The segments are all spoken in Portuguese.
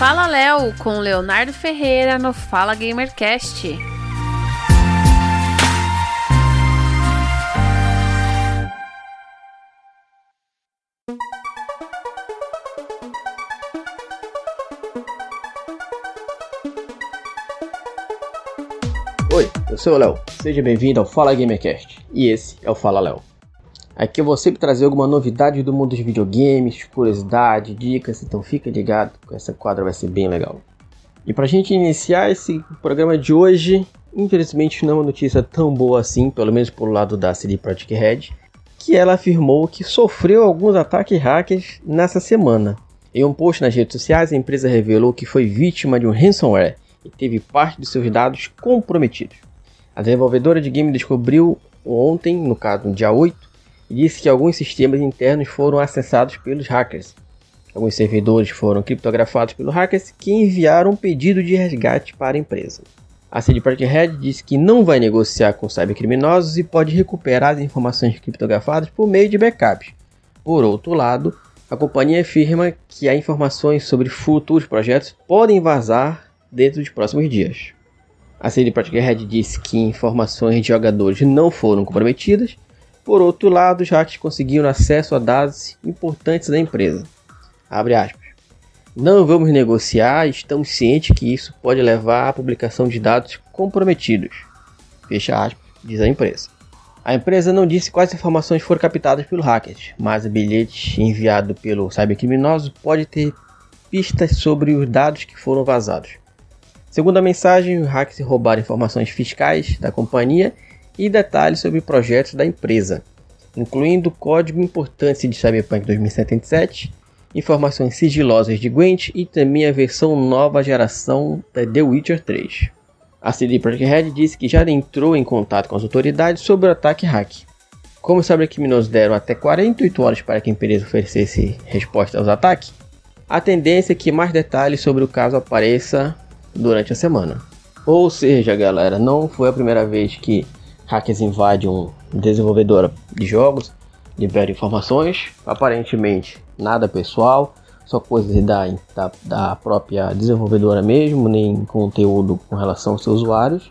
Fala Léo com Leonardo Ferreira no Fala Gamercast. Oi, eu sou o Léo. Seja bem-vindo ao Fala Gamercast. E esse é o Fala Léo. Aqui eu vou sempre trazer alguma novidade do mundo dos videogames, curiosidade, dicas, então fica ligado, essa quadra vai ser bem legal. E pra gente iniciar esse programa de hoje, infelizmente não é uma notícia tão boa assim, pelo menos pelo lado da CD Projekt Red, que ela afirmou que sofreu alguns ataques hackers nessa semana. Em um post nas redes sociais, a empresa revelou que foi vítima de um ransomware e teve parte de seus dados comprometidos. A desenvolvedora de game descobriu ontem, no caso no dia 8, e disse que alguns sistemas internos foram acessados pelos hackers. Alguns servidores foram criptografados pelos hackers que enviaram um pedido de resgate para a empresa. A CD Projekt Red disse que não vai negociar com cybercriminosos e pode recuperar as informações criptografadas por meio de backups. Por outro lado, a companhia afirma que há informações sobre futuros projetos podem vazar dentro dos próximos dias. A CD Projekt Red disse que informações de jogadores não foram comprometidas por outro lado, os hackers conseguiram acesso a dados importantes da empresa. Não vamos negociar, estamos cientes que isso pode levar à publicação de dados comprometidos. Fecha aspas, diz a empresa. A empresa não disse quais informações foram captadas pelos hackers, mas o bilhete enviado pelo cybercriminoso pode ter pistas sobre os dados que foram vazados. Segundo a mensagem, os hackers roubaram informações fiscais da companhia e detalhes sobre projetos da empresa, incluindo código importante de Cyberpunk 2077, informações sigilosas de Gwent e também a versão nova geração da The Witcher 3. A CD Projekt Red disse que já entrou em contato com as autoridades sobre o ataque hack. Como os cybercriminosos deram até 48 horas para que a empresa oferecesse resposta aos ataques, a tendência é que mais detalhes sobre o caso apareça durante a semana. Ou seja, galera, não foi a primeira vez que hackers invadem um desenvolvedora de jogos, liberam informações, aparentemente nada pessoal, só coisas da, da, da, própria desenvolvedora mesmo, nem conteúdo com relação aos seus usuários.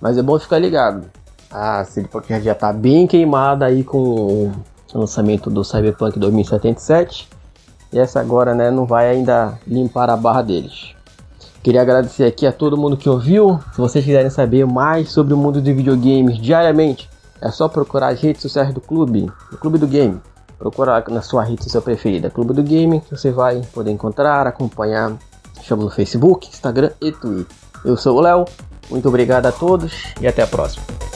Mas é bom ficar ligado. A CD Projekt já está bem queimada aí com o lançamento do Cyberpunk 2077. E essa agora né, não vai ainda limpar a barra deles. Queria agradecer aqui a todo mundo que ouviu. Se vocês quiserem saber mais sobre o mundo de videogames diariamente, é só procurar as redes sociais do clube, do Clube do Game. Procurar na sua rede social preferida, Clube do Game, que você vai poder encontrar, acompanhar. Chama no Facebook, Instagram e Twitter. Eu sou o Léo, muito obrigado a todos e até a próxima.